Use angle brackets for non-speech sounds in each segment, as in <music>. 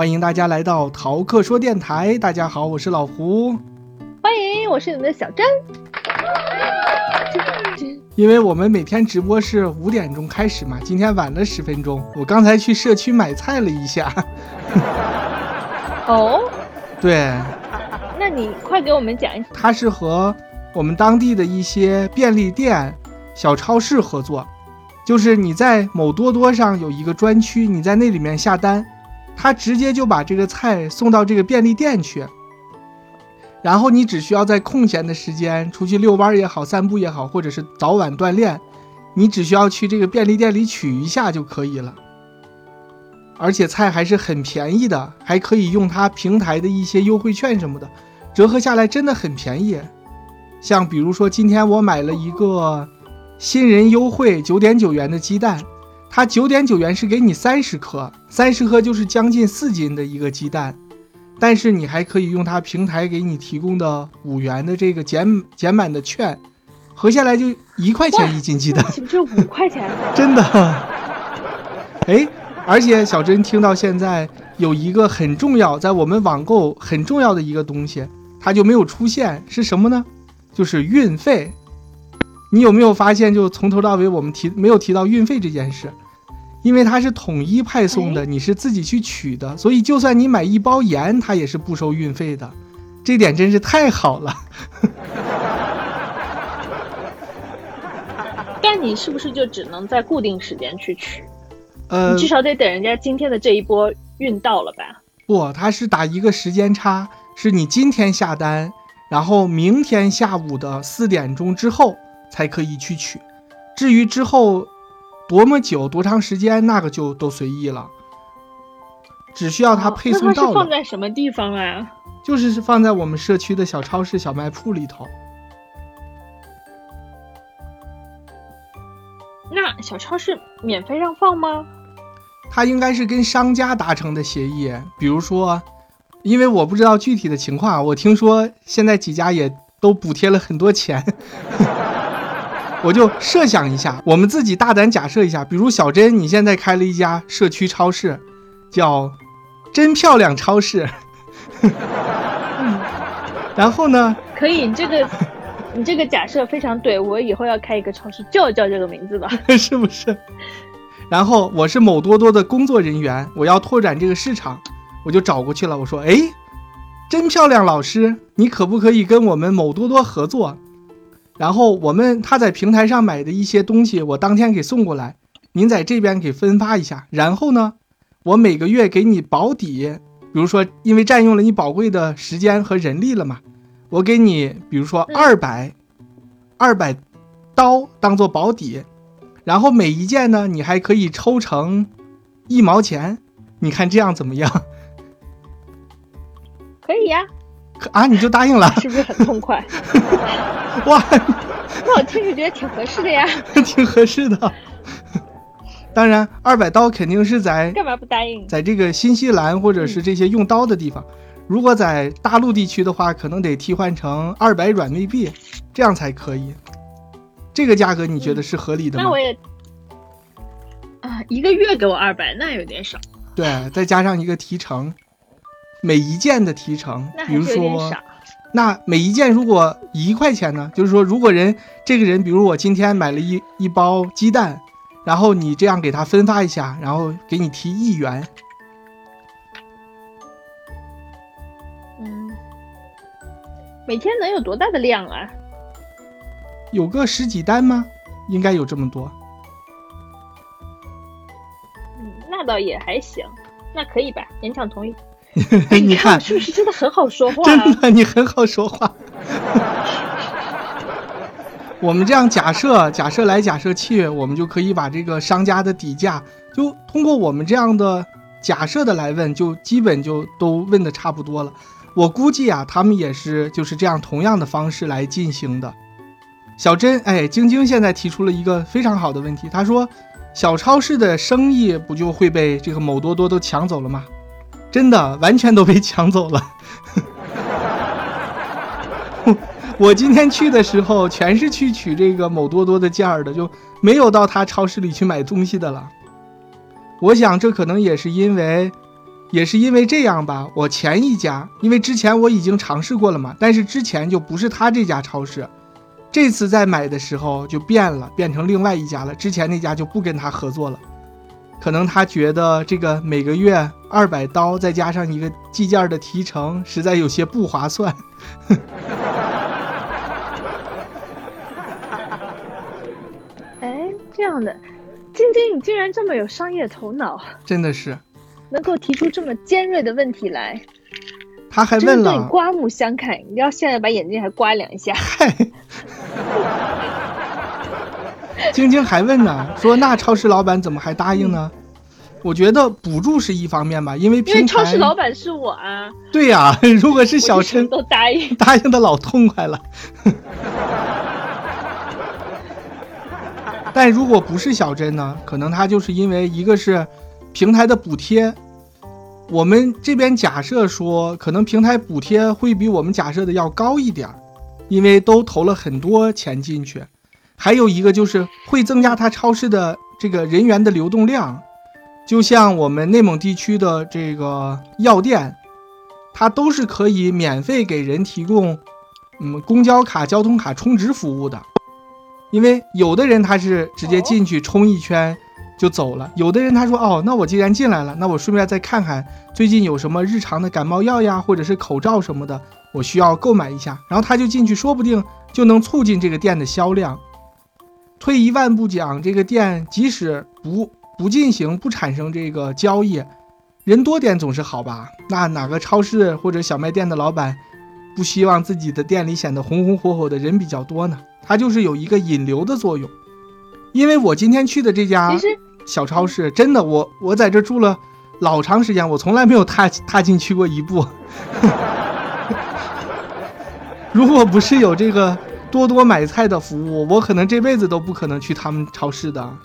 欢迎大家来到淘客说电台。大家好，我是老胡。欢迎，我是你们的小珍。因为我们每天直播是五点钟开始嘛，今天晚了十分钟。我刚才去社区买菜了一下。哦，对，那你快给我们讲一下。它是和我们当地的一些便利店、小超市合作，就是你在某多多上有一个专区，你在那里面下单，他直接就把这个菜送到这个便利店去，然后你只需要在空闲的时间出去遛弯也好、散步也好，或者是早晚锻炼，你只需要去这个便利店里取一下就可以了。而且菜还是很便宜的，还可以用它平台的一些优惠券什么的，折合下来真的很便宜。像比如说今天我买了一个新人优惠九点九元的鸡蛋，它九点九元是给你三十颗，三十颗就是将近四斤的一个鸡蛋，但是你还可以用它平台给你提供的五元的这个减减满的券，合下来就一块钱一斤鸡蛋，岂不是五块钱？<laughs> 真的，哎。而且小珍听到现在有一个很重要，在我们网购很重要的一个东西，它就没有出现，是什么呢？就是运费。你有没有发现，就从头到尾我们提没有提到运费这件事？因为它是统一派送的，你是自己去取的，所以就算你买一包盐，它也是不收运费的。这点真是太好了。<laughs> 但你是不是就只能在固定时间去取？呃，你至少得等人家今天的这一波运到了吧？不，它是打一个时间差，是你今天下单，然后明天下午的四点钟之后才可以去取。至于之后多么久、多长时间，那个就都随意了。只需要他配送到。放在什么地方啊？就是放在我们社区的小超市、小卖铺里头。那小超市免费让放吗？他应该是跟商家达成的协议，比如说，因为我不知道具体的情况，我听说现在几家也都补贴了很多钱，我就设想一下，我们自己大胆假设一下，比如小珍，你现在开了一家社区超市，叫“真漂亮超市 <laughs> ”，嗯然后呢？可以，你这个你这个假设非常对，我以后要开一个超市，就叫这个名字吧，<laughs> 是不是？然后我是某多多的工作人员，我要拓展这个市场，我就找过去了。我说：“哎，真漂亮，老师，你可不可以跟我们某多多合作？然后我们他在平台上买的一些东西，我当天给送过来，您在这边给分发一下。然后呢，我每个月给你保底，比如说因为占用了你宝贵的时间和人力了嘛，我给你比如说二百，二百刀当做保底。”然后每一件呢，你还可以抽成一毛钱，你看这样怎么样？<laughs> 可以呀。可啊，你就答应了，是不是很痛快？<laughs> 哇，<laughs> 那我听着觉得挺合适的呀。<laughs> 挺合适的。当然，二百刀肯定是在干嘛不答应？在这个新西兰或者是这些用刀的地方，如果在大陆地区的话，可能得替换成二百软妹币，这样才可以。这个价格你觉得是合理的吗？那我也啊，一个月给我二百，那有点少。对，再加上一个提成，每一件的提成，比如说，那每一件如果一块钱呢？就是说，如果人这个人，比如我今天买了一一包鸡蛋，然后你这样给他分发一下，然后给你提一元。嗯，每天能有多大的量啊？有个十几单吗？应该有这么多。嗯，那倒也还行，那可以吧？勉强同意。你看是不是真的很好说话？真的，你很好说话。<laughs> 我们这样假设，假设来假设去，我们就可以把这个商家的底价，就通过我们这样的假设的来问，就基本就都问的差不多了。我估计啊，他们也是就是这样同样的方式来进行的。小珍，哎，晶晶现在提出了一个非常好的问题，她说：“小超市的生意不就会被这个某多多都抢走了吗？”真的，完全都被抢走了。<laughs> 我今天去的时候，全是去取这个某多多的件儿的，就没有到他超市里去买东西的了。我想，这可能也是因为也是因为这样吧，我前一家，因为之前我已经尝试过了嘛，但是之前就不是他这家超市，这次在买的时候就变了，变成另外一家了。之前那家就不跟他合作了，可能他觉得这个每个月二百刀再加上一个计件的提成，实在有些不划算。<laughs> 哎，这样的，晶晶，你竟然这么有商业头脑，真的是。能够提出这么尖锐的问题来，他还问了，刮目相看。你要现在把眼睛还刮两下。嗨，<laughs> <laughs> 晶晶还问呢，说那超市老板怎么还答应呢？我觉得补助是一方面吧，因为因为超市老板是我啊。对呀，<laughs> 如果是小陈都答应，<laughs> 答应的老痛快了。但如果不是小珍呢？可能他就是因为一个是。平台的补贴，我们这边假设说，可能平台补贴会比我们假设的要高一点儿，因为都投了很多钱进去。还有一个就是会增加它超市的这个人员的流动量，就像我们内蒙地区的这个药店，它都是可以免费给人提供，嗯，公交卡、交通卡充值服务的，因为有的人他是直接进去充一圈。就走了。有的人他说哦，那我既然进来了，那我顺便再看看最近有什么日常的感冒药呀，或者是口罩什么的，我需要购买一下。然后他就进去，说不定就能促进这个店的销量。退一万步讲，这个店即使不不进行不产生这个交易，人多点总是好吧？那哪个超市或者小卖店的老板不希望自己的店里显得红红火火的人比较多呢？它就是有一个引流的作用。因为我今天去的这家。小超市真的，我我在这住了老长时间，我从来没有踏踏进去过一步。<laughs> 如果不是有这个多多买菜的服务，我可能这辈子都不可能去他们超市的。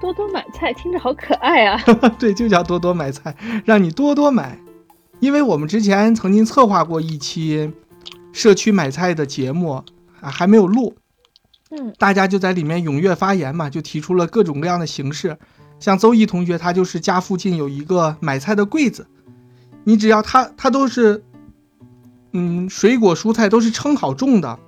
多多买菜听着好可爱啊！<laughs> 对，就叫多多买菜，让你多多买。因为我们之前曾经策划过一期社区买菜的节目啊，还没有录。嗯，大家就在里面踊跃发言嘛，就提出了各种各样的形式。像邹毅同学，他就是家附近有一个买菜的柜子，你只要他他都是，嗯，水果蔬菜都是称好重的。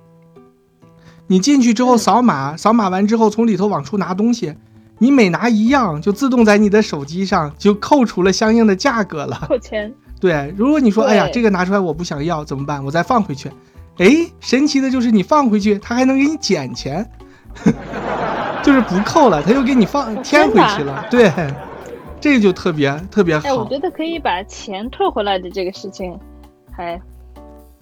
你进去之后扫码，扫码完之后从里头往出拿东西，你每拿一样就自动在你的手机上就扣除了相应的价格了。扣钱。对，如果你说哎呀这个拿出来我不想要怎么办？我再放回去。哎，神奇的就是你放回去，它还能给你减钱，<laughs> 就是不扣了，它又给你放添回去了。对，这个就特别特别好。哎，我觉得可以把钱退回来的这个事情，还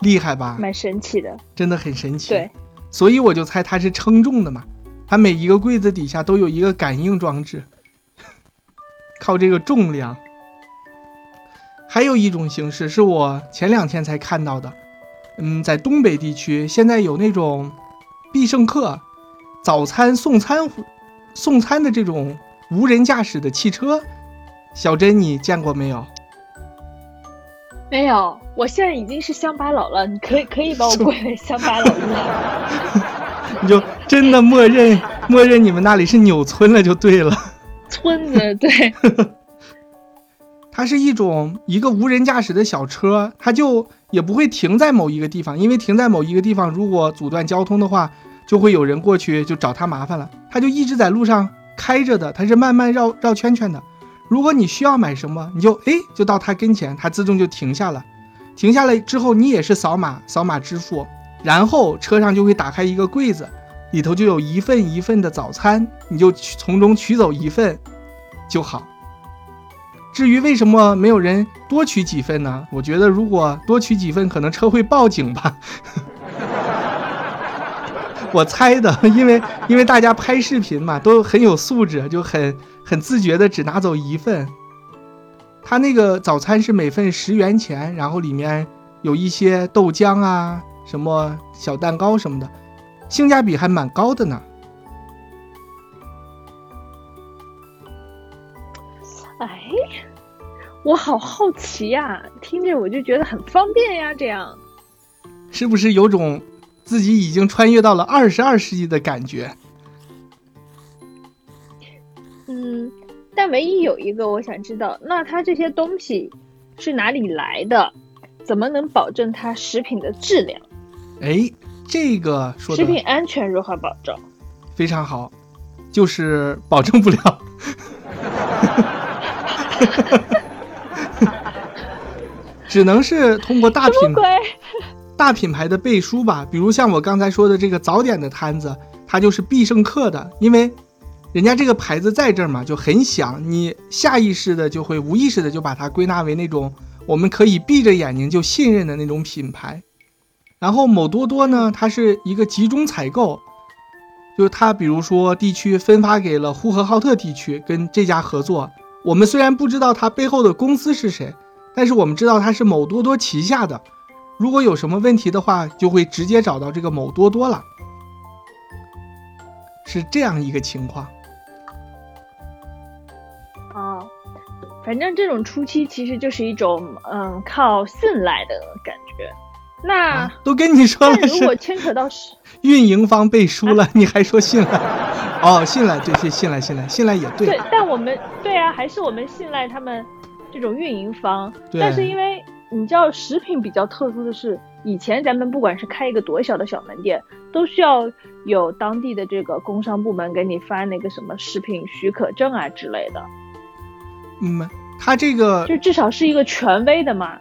厉害吧？蛮神奇的，真的很神奇。对，所以我就猜它是称重的嘛，它每一个柜子底下都有一个感应装置，<laughs> 靠这个重量。还有一种形式是我前两天才看到的。嗯，在东北地区，现在有那种必胜客早餐送餐送餐的这种无人驾驶的汽车，小珍你见过没有？没有，我现在已经是乡巴佬了，你可以 <laughs> 可以把我归为乡巴佬了。<laughs> 你就真的默认默认你们那里是纽村了就对了。村子对。<laughs> 它是一种一个无人驾驶的小车，它就也不会停在某一个地方，因为停在某一个地方，如果阻断交通的话，就会有人过去就找它麻烦了。它就一直在路上开着的，它是慢慢绕绕圈圈的。如果你需要买什么，你就哎就到它跟前，它自动就停下了。停下来之后，你也是扫码扫码支付，然后车上就会打开一个柜子，里头就有一份一份的早餐，你就从中取走一份就好。至于为什么没有人多取几份呢？我觉得如果多取几份，可能车会报警吧。我猜的，因为因为大家拍视频嘛，都很有素质，就很很自觉的只拿走一份。他那个早餐是每份十元钱，然后里面有一些豆浆啊，什么小蛋糕什么的，性价比还蛮高的呢。哎，我好好奇呀！听着我就觉得很方便呀，这样是不是有种自己已经穿越到了二十二世纪的感觉？嗯。但唯一有一个我想知道，那它这些东西是哪里来的？怎么能保证它食品的质量？哎，这个说食品安全如何保证？非常好，就是保证不了。<laughs> 只能是通过大品鬼？大品牌的背书吧，比如像我刚才说的这个早点的摊子，它就是必胜客的，因为人家这个牌子在这儿嘛，就很响，你下意识的就会无意识的就把它归纳为那种我们可以闭着眼睛就信任的那种品牌。然后某多多呢，它是一个集中采购，就是它比如说地区分发给了呼和浩特地区，跟这家合作。我们虽然不知道它背后的公司是谁。但是我们知道它是某多多旗下的，如果有什么问题的话，就会直接找到这个某多多了，是这样一个情况。哦，反正这种初期其实就是一种嗯靠信赖的感觉。那都跟你说了，如果牵扯到是运营方背书了，<laughs> 你还说信赖？哦，信赖，对，信赖，信赖，信赖也对。对，但我们对啊，还是我们信赖他们。这种运营方，但是因为你知道食品比较特殊的是，以前咱们不管是开一个多小的小门店，都需要有当地的这个工商部门给你发那个什么食品许可证啊之类的。嗯，他这个就至少是一个权威的嘛。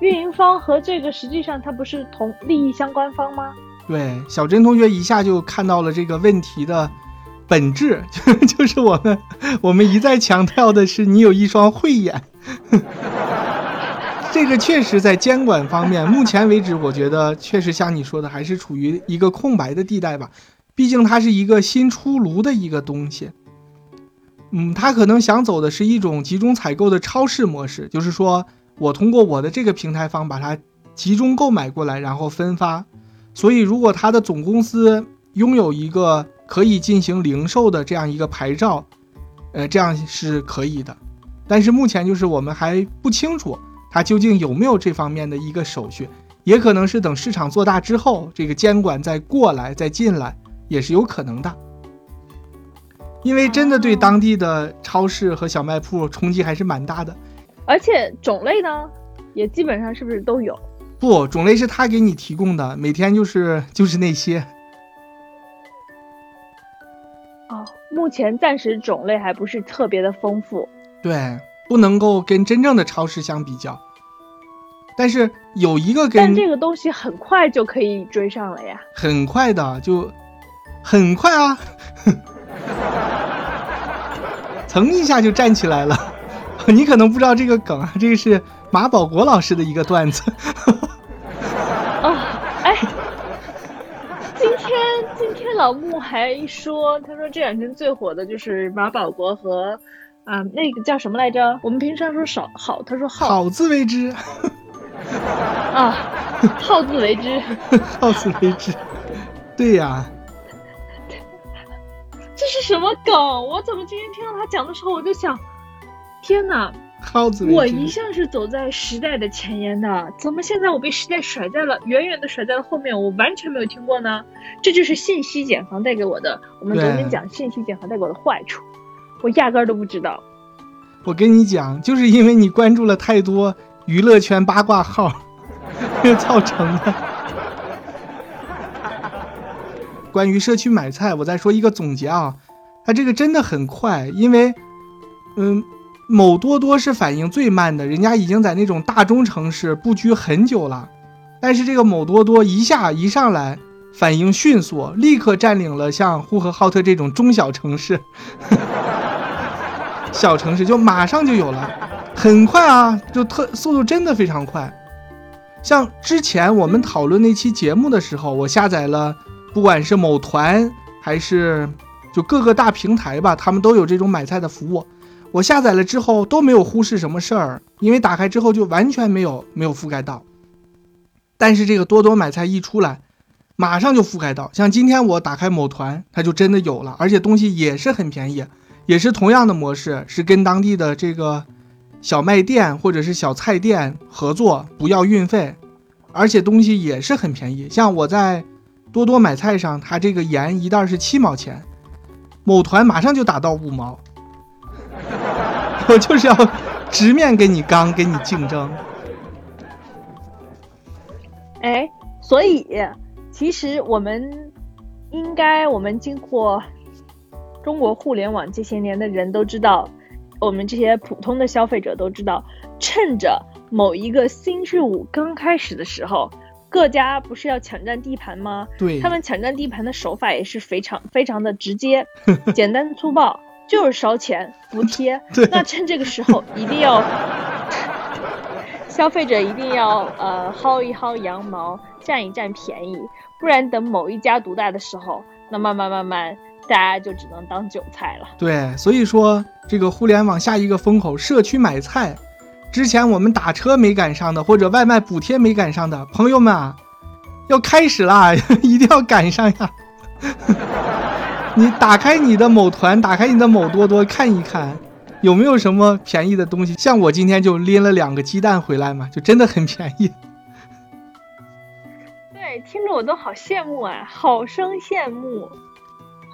运营方和这个实际上它不是同利益相关方吗？对，小珍同学一下就看到了这个问题的。本质 <laughs> 就就是我们，我们一再强调的是，你有一双慧眼。<laughs> 这个确实在监管方面，目前为止，我觉得确实像你说的，还是处于一个空白的地带吧。毕竟它是一个新出炉的一个东西。嗯，它可能想走的是一种集中采购的超市模式，就是说我通过我的这个平台方把它集中购买过来，然后分发。所以，如果它的总公司拥有一个。可以进行零售的这样一个牌照，呃，这样是可以的，但是目前就是我们还不清楚它究竟有没有这方面的一个手续，也可能是等市场做大之后，这个监管再过来再进来也是有可能的，因为真的对当地的超市和小卖铺冲击还是蛮大的，而且种类呢，也基本上是不是都有？不，种类是他给你提供的，每天就是 <laughs> 就是那些。哦目前暂时种类还不是特别的丰富，对，不能够跟真正的超市相比较。但是有一个跟，但这个东西很快就可以追上了呀，很快的就，很快啊，<laughs> 蹭一下就站起来了。你可能不知道这个梗啊，这个是马保国老师的一个段子。哦，哎，今天今天老穆还说，他说这两天最火的就是马保国和，啊，那个叫什么来着？我们平常说少好，他说好，好自为之。啊，好自为之，<laughs> 好自为之。对呀。这是什么梗？我怎么今天听到他讲的时候，我就想，天哪！我一向是走在时代的前沿的，怎么现在我被时代甩在了远远的甩在了后面？我完全没有听过呢。这就是信息茧房带给我的。我们昨天讲信息茧房带给我的坏处，我压根儿都不知道。我跟你讲，就是因为你关注了太多娱乐圈八卦号，造成的。关于社区买菜，我再说一个总结啊，它这个真的很快，因为，嗯。某多多是反应最慢的，人家已经在那种大中城市布局很久了，但是这个某多多一下一上来反应迅速，立刻占领了像呼和浩特这种中小城市，小城市就马上就有了，很快啊，就特速度真的非常快。像之前我们讨论那期节目的时候，我下载了，不管是某团还是就各个大平台吧，他们都有这种买菜的服务。我下载了之后都没有忽视什么事儿，因为打开之后就完全没有没有覆盖到。但是这个多多买菜一出来，马上就覆盖到。像今天我打开某团，它就真的有了，而且东西也是很便宜，也是同样的模式，是跟当地的这个小卖店或者是小菜店合作，不要运费，而且东西也是很便宜。像我在多多买菜上，它这个盐一袋是七毛钱，某团马上就打到五毛。我就是要直面跟你刚，跟你竞争。哎，所以其实我们应该，我们经过中国互联网这些年的人都知道，我们这些普通的消费者都知道，趁着某一个新事物刚开始的时候。各家不是要抢占地盘吗？对，他们抢占地盘的手法也是非常非常的直接，简单粗暴，就是烧钱补贴。<laughs> 那趁这个时候一定要，消费者一定要呃薅一薅羊毛，占一占便宜，不然等某一家独大的时候，那慢慢慢慢大家就只能当韭菜了。对，所以说这个互联网下一个风口，社区买菜。之前我们打车没赶上的，或者外卖补贴没赶上的朋友们啊，要开始啦，<laughs> 一定要赶上呀！<laughs> 你打开你的某团，打开你的某多多看一看，有没有什么便宜的东西？像我今天就拎了两个鸡蛋回来嘛，就真的很便宜。对，听着我都好羡慕啊，好生羡慕。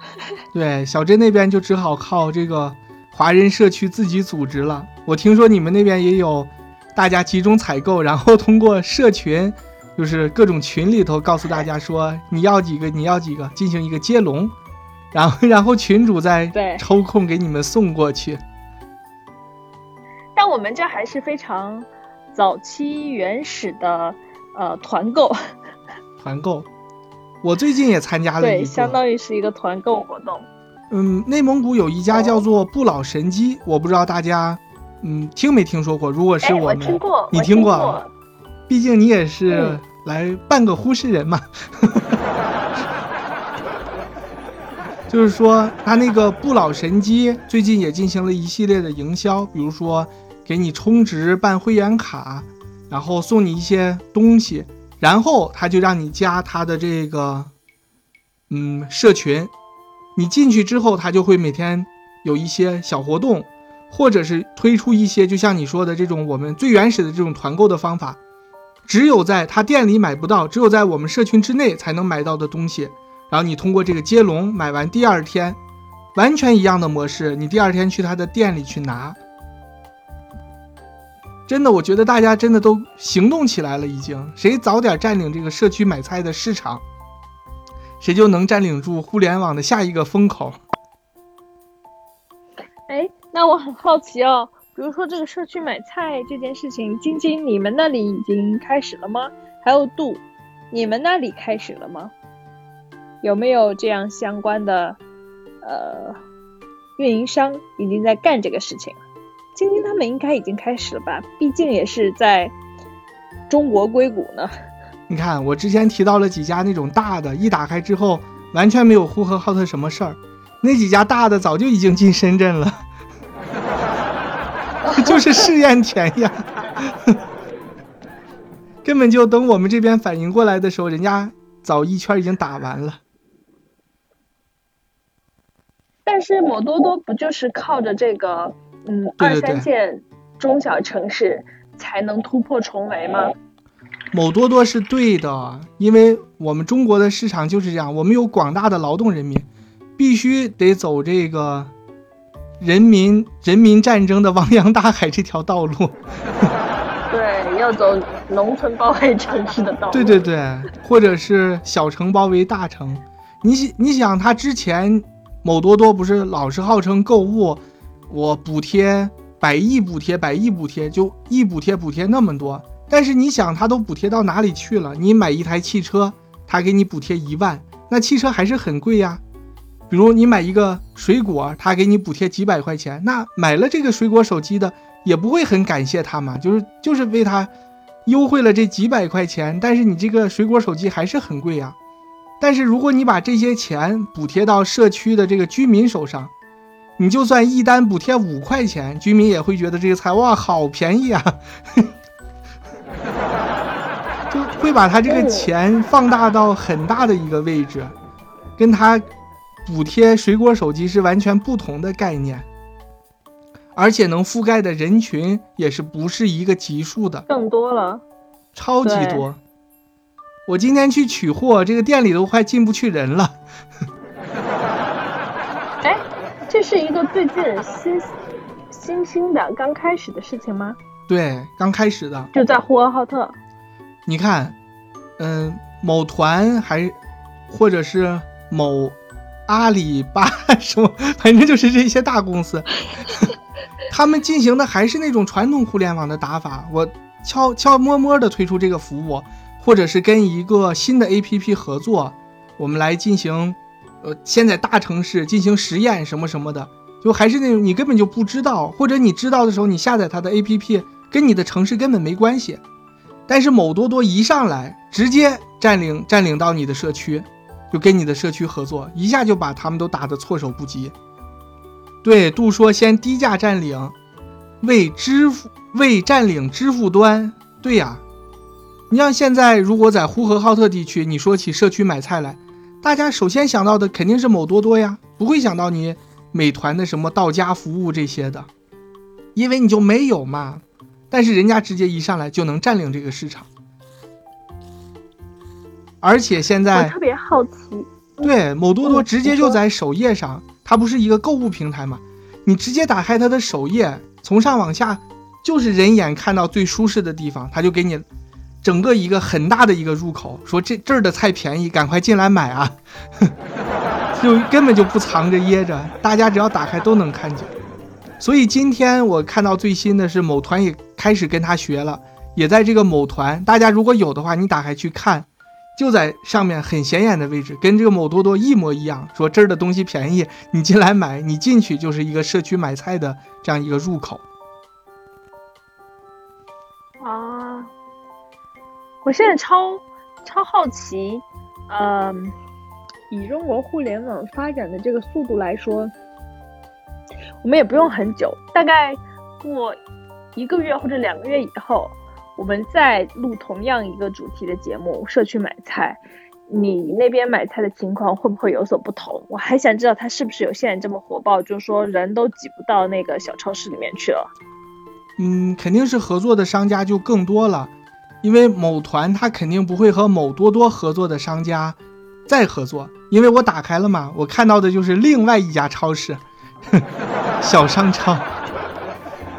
<laughs> 对，小镇那边就只好靠这个。华人社区自己组织了，我听说你们那边也有，大家集中采购，然后通过社群，就是各种群里头告诉大家说你要几个，你要几个，进行一个接龙，然后然后群主再抽空给你们送过去。但我们这还是非常早期原始的呃团购，团购，<laughs> 我最近也参加了一个，相当于是一个团购活动。嗯，内蒙古有一家叫做不老神机，我不知道大家，嗯，听没听说过？如果是我们，你听过？毕竟你也是来半个呼市人嘛。<laughs> 就是说，他那个不老神机最近也进行了一系列的营销，比如说给你充值办会员卡，然后送你一些东西，然后他就让你加他的这个，嗯，社群。你进去之后，他就会每天有一些小活动，或者是推出一些，就像你说的这种我们最原始的这种团购的方法，只有在他店里买不到，只有在我们社群之内才能买到的东西。然后你通过这个接龙买完，第二天完全一样的模式，你第二天去他的店里去拿。真的，我觉得大家真的都行动起来了，已经谁早点占领这个社区买菜的市场。谁就能占领住互联网的下一个风口？哎，那我很好奇哦，比如说这个社区买菜这件事情，晶晶，你们那里已经开始了吗？还有度，你们那里开始了吗？有没有这样相关的呃运营商已经在干这个事情？晶晶他们应该已经开始了吧？毕竟也是在中国硅谷呢。你看，我之前提到了几家那种大的，一打开之后完全没有呼和浩特什么事儿，那几家大的早就已经进深圳了，<laughs> 就是试验田呀，根本就等我们这边反应过来的时候，人家早一圈已经打完了。但是某多多不就是靠着这个，嗯，二三线中小城市才能突破重围吗？某多多是对的，因为我们中国的市场就是这样，我们有广大的劳动人民，必须得走这个人民人民战争的汪洋大海这条道路。<laughs> 对，要走农村包围城市的道路。对对对，或者是小城包围大城。你想，你想，他之前某多多不是老是号称购物，我补贴百亿补贴，百亿补贴，就一补贴补贴那么多。但是你想，他都补贴到哪里去了？你买一台汽车，他给你补贴一万，那汽车还是很贵呀。比如你买一个水果，他给你补贴几百块钱，那买了这个水果手机的也不会很感谢他嘛，就是就是为他优惠了这几百块钱，但是你这个水果手机还是很贵呀。但是如果你把这些钱补贴到社区的这个居民手上，你就算一单补贴五块钱，居民也会觉得这个菜哇好便宜啊。<laughs> 就会把他这个钱放大到很大的一个位置，跟他补贴水果手机是完全不同的概念，而且能覆盖的人群也是不是一个级数的，更多了，超级多。我今天去取货，这个店里都快进不去人了。哎，这是一个最近新新兴的刚开始的事情吗？对，刚开始的，就在呼和浩特。你看，嗯，某团还，或者是某阿里巴什么，反正就是这些大公司，<laughs> 他们进行的还是那种传统互联网的打法。我悄悄摸摸的推出这个服务，或者是跟一个新的 APP 合作，我们来进行，呃，先在大城市进行实验什么什么的，就还是那种你根本就不知道，或者你知道的时候，你下载它的 APP，跟你的城市根本没关系。但是某多多一上来，直接占领占领到你的社区，就跟你的社区合作，一下就把他们都打得措手不及。对，杜说先低价占领，为支付为占领支付端。对呀，你像现在如果在呼和浩特地区，你说起社区买菜来，大家首先想到的肯定是某多多呀，不会想到你美团的什么到家服务这些的，因为你就没有嘛。但是人家直接一上来就能占领这个市场，而且现在我特别好奇，对，某多多直接就在首页上，它不是一个购物平台嘛？你直接打开它的首页，从上往下就是人眼看到最舒适的地方，它就给你整个一个很大的一个入口，说这这儿的菜便宜，赶快进来买啊！<laughs> 就根本就不藏着掖着，大家只要打开都能看见。所以今天我看到最新的是某团也开始跟他学了，也在这个某团，大家如果有的话，你打开去看，就在上面很显眼的位置，跟这个某多多一模一样。说这儿的东西便宜，你进来买，你进去就是一个社区买菜的这样一个入口。啊，我现在超超好奇，嗯，以中国互联网发展的这个速度来说。我们也不用很久，大概过一个月或者两个月以后，我们再录同样一个主题的节目——社区买菜。你那边买菜的情况会不会有所不同？我还想知道它是不是有现在这么火爆，就是说人都挤不到那个小超市里面去了。嗯，肯定是合作的商家就更多了，因为某团他肯定不会和某多多合作的商家再合作，因为我打开了嘛，我看到的就是另外一家超市。<laughs> 小商超，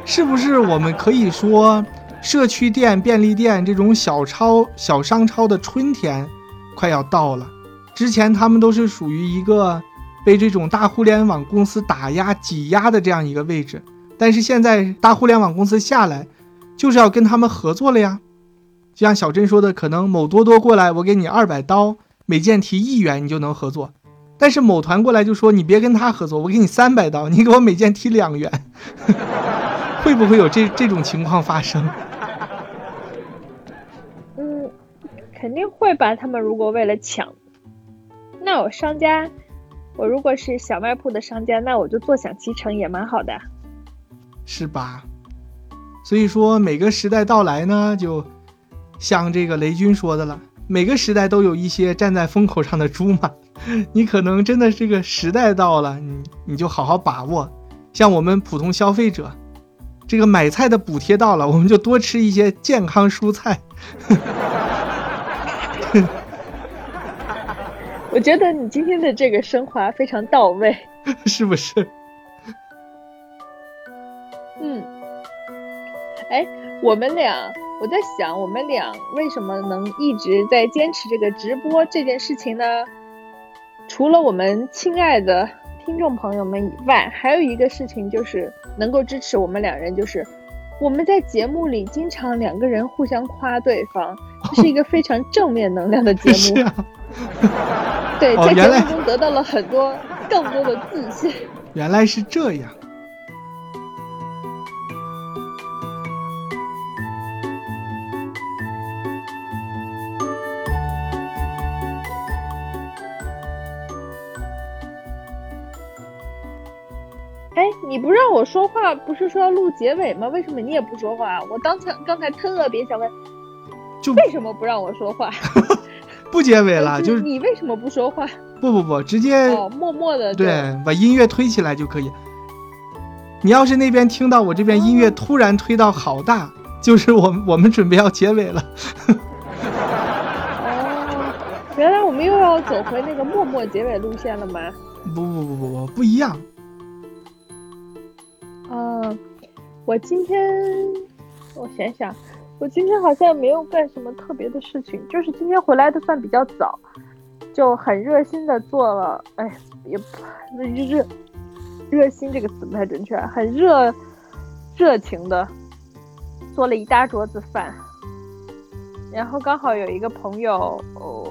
是不是我们可以说，社区店、便利店这种小超、小商超的春天快要到了？之前他们都是属于一个被这种大互联网公司打压、挤压的这样一个位置，但是现在大互联网公司下来，就是要跟他们合作了呀。就像小珍说的，可能某多多过来，我给你二百刀，每件提一元，你就能合作。但是某团过来就说你别跟他合作，我给你三百刀，你给我每件提两元，<laughs> 会不会有这这种情况发生？嗯，肯定会吧。他们如果为了抢，那我商家，我如果是小卖铺的商家，那我就坐享其成也蛮好的，是吧？所以说每个时代到来呢，就像这个雷军说的了，每个时代都有一些站在风口上的猪嘛。<laughs> 你可能真的这个时代到了，你你就好好把握。像我们普通消费者，这个买菜的补贴到了，我们就多吃一些健康蔬菜。<laughs> <laughs> 我觉得你今天的这个升华非常到位，是不是？嗯。哎，我们俩，我在想，我们俩为什么能一直在坚持这个直播这件事情呢？除了我们亲爱的听众朋友们以外，还有一个事情就是能够支持我们两人，就是我们在节目里经常两个人互相夸对方，这是一个非常正面能量的节目。<laughs> 对，在节目中得到了很多更多的自信。原来是这样。你不让我说话，不是说要录结尾吗？为什么你也不说话？我刚才刚才特别想问，就为什么不让我说话？<laughs> 不结尾了，就是你为什么不说话？不不不，直接哦，默默的对，把音乐推起来就可以。你要是那边听到我这边音乐突然推到好大，就是我我们准备要结尾了。哦，原来我们又要走回那个默默结尾路线了吗？<laughs> 不不不不不不一样。嗯，我今天，我想想，我今天好像没有干什么特别的事情，就是今天回来的算比较早，就很热心的做了，哎，也不，那就是热心这个词不太准确，很热热情的做了一大桌子饭，然后刚好有一个朋友哦，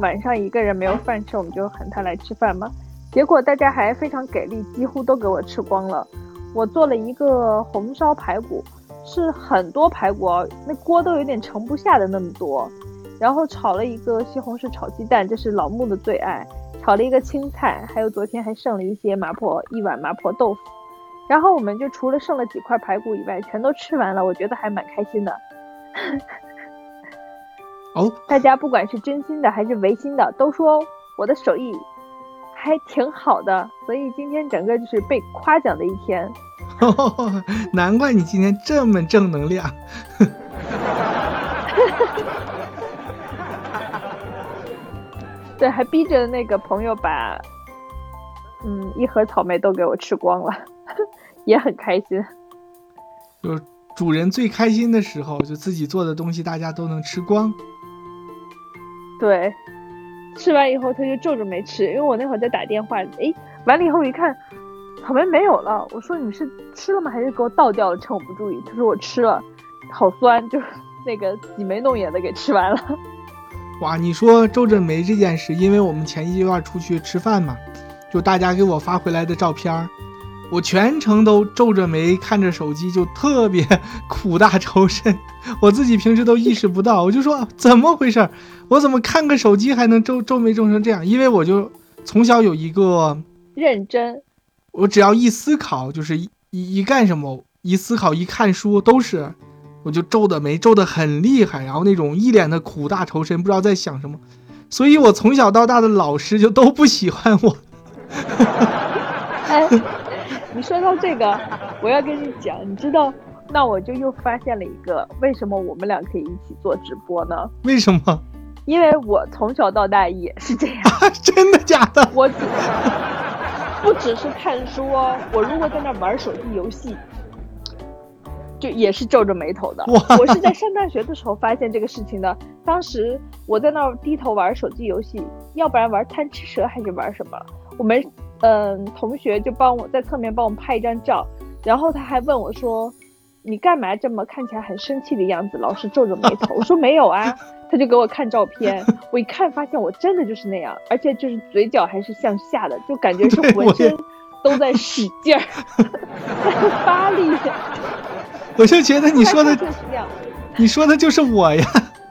晚上一个人没有饭吃，我们就喊他来吃饭嘛，结果大家还非常给力，几乎都给我吃光了。我做了一个红烧排骨，是很多排骨哦，那锅都有点盛不下的那么多。然后炒了一个西红柿炒鸡蛋，这是老木的最爱。炒了一个青菜，还有昨天还剩了一些麻婆一碗麻婆豆腐。然后我们就除了剩了几块排骨以外，全都吃完了。我觉得还蛮开心的。哦，<laughs> 大家不管是真心的还是违心的，都说我的手艺。还挺好的，所以今天整个就是被夸奖的一天。<laughs> 难怪你今天这么正能量。<laughs> 对，还逼着那个朋友把，嗯，一盒草莓都给我吃光了，<laughs> 也很开心。就主人最开心的时候，就自己做的东西大家都能吃光。对。吃完以后，他就皱着眉吃，因为我那会儿在打电话。哎，完了以后一看，草莓没有了。我说你是吃了吗？还是给我倒掉了？趁我不注意。他说我吃了，好酸，就那个挤眉弄眼的给吃完了。<laughs> 哇，你说皱着眉这件事，因为我们前一段出去吃饭嘛，就大家给我发回来的照片。我全程都皱着眉看着手机，就特别 <laughs> 苦大仇深。我自己平时都意识不到，我就说怎么回事？我怎么看个手机还能皱皱眉皱成这样？因为我就从小有一个认真，我只要一思考，就是一一干什么，一思考一看书，都是我就皱的眉皱的很厉害，然后那种一脸的苦大仇深，不知道在想什么。所以我从小到大的老师就都不喜欢我。<laughs> 你说到这个，我要跟你讲，你知道，那我就又发现了一个，为什么我们俩可以一起做直播呢？为什么？因为我从小到大也是这样。<laughs> 真的假的？我不只是看书哦，我如果在那玩手机游戏，就也是皱着眉头的。我是在上大学的时候发现这个事情的。当时我在那低头玩手机游戏，要不然玩贪吃蛇还是玩什么？我们。嗯，同学就帮我在侧面帮我拍一张照，然后他还问我说：“你干嘛这么看起来很生气的样子，老师皱着眉头？”我说：“没有啊。”他就给我看照片，我一看发现我真的就是那样，而且就是嘴角还是向下的，就感觉是浑身都在使劲儿，在 <laughs> 发力。<laughs> 我就觉得你说的，你说的就是我呀。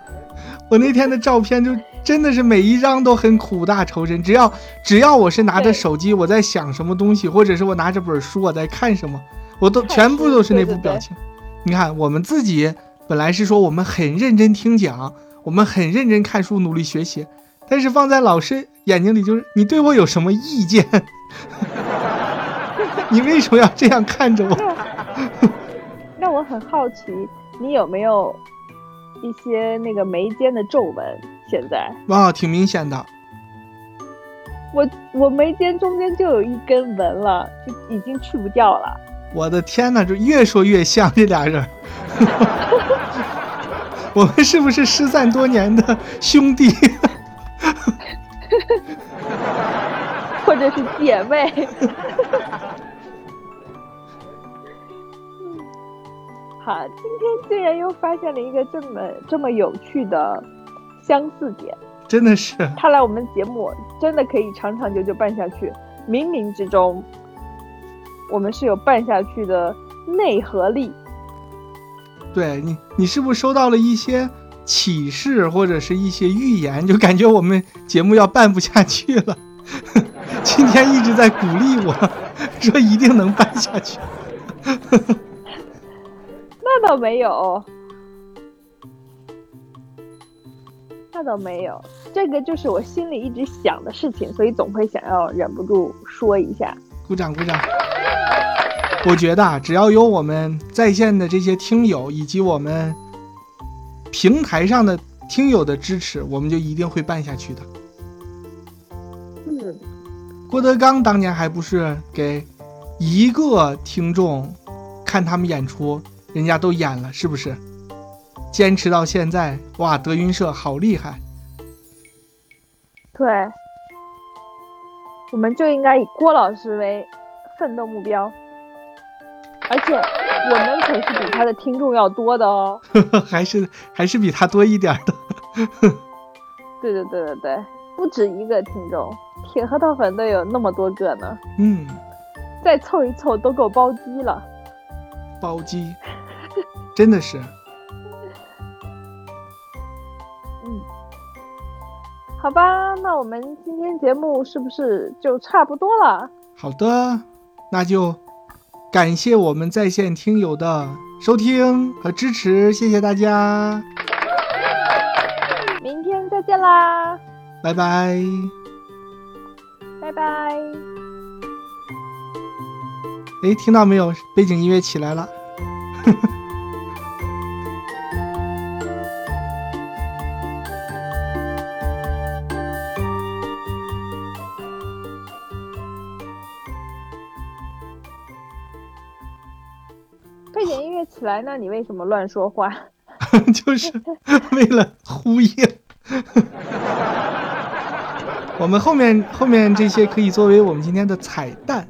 <laughs> 我那天的照片就。真的是每一张都很苦大仇深，只要只要我是拿着手机，我在想什么东西，或者是我拿着本书我在看什么，我都全部都是那副表情。你看，我们自己本来是说我们很认真听讲，我们很认真看书，努力学习，但是放在老师眼睛里就是你对我有什么意见？<laughs> 你为什么要这样看着我？那我很好奇，你有没有一些那个眉间的皱纹？现在哇，挺明显的。我我眉间中间就有一根纹了，就已经去不掉了。我的天哪，就越说越像这俩人。<laughs> 我们是不是失散多年的兄弟？<laughs> 或者是姐妹？<laughs> 好，今天竟然又发现了一个这么这么有趣的。相似点，真的是。他来我们节目真的可以长长久久办下去。冥冥之中，我们是有办下去的内核力。对你，你是不是收到了一些启示或者是一些预言，就感觉我们节目要办不下去了？<laughs> 今天一直在鼓励我说一定能办下去。那倒没有。那倒没有，这个就是我心里一直想的事情，所以总会想要忍不住说一下。鼓掌鼓掌！我觉得啊，只要有我们在线的这些听友以及我们平台上的听友的支持，我们就一定会办下去的。嗯，郭德纲当年还不是给一个听众看他们演出，人家都演了，是不是？坚持到现在，哇，德云社好厉害！对，我们就应该以郭老师为奋斗目标，而且我们可是比他的听众要多的哦，<laughs> 还是还是比他多一点的。<laughs> 对对对对对，不止一个听众，铁核桃粉都有那么多个呢。嗯，再凑一凑都够包机了。包机，真的是。嗯好吧，那我们今天节目是不是就差不多了？好的，那就感谢我们在线听友的收听和支持，谢谢大家。明天再见啦，拜拜，拜拜。哎，听到没有？背景音乐起来了。<laughs> 起来，那你为什么乱说话？<laughs> 就是为了呼应。我们后面后面这些可以作为我们今天的彩蛋。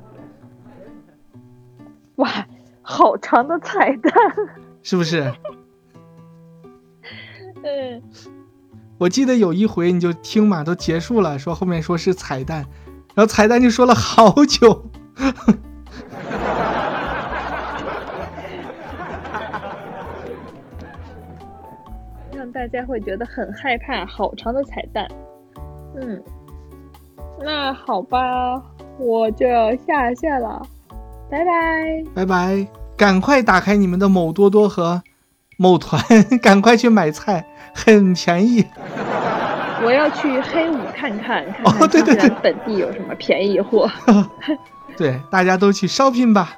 哇，好长的彩蛋，<laughs> 是不是？嗯。我记得有一回你就听嘛，都结束了，说后面说是彩蛋，然后彩蛋就说了好久。大家会觉得很害怕，好长的彩蛋。嗯，那好吧，我就要下线了，拜拜，拜拜，赶快打开你们的某多多和某团，<laughs> 赶快去买菜，很便宜。我要去黑五看看，看看对对本地有什么便宜货。<laughs> 对，大家都去 shopping 吧。